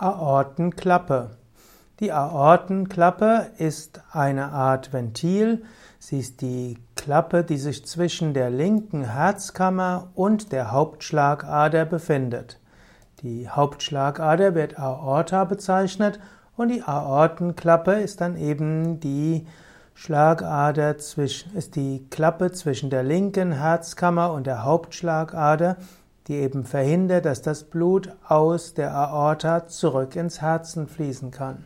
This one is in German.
Aortenklappe. Die Aortenklappe ist eine Art Ventil. Sie ist die Klappe, die sich zwischen der linken Herzkammer und der Hauptschlagader befindet. Die Hauptschlagader wird Aorta bezeichnet und die Aortenklappe ist dann eben die Schlagader zwischen, ist die Klappe zwischen der linken Herzkammer und der Hauptschlagader, die eben verhindert, dass das Blut aus der Aorta zurück ins Herzen fließen kann.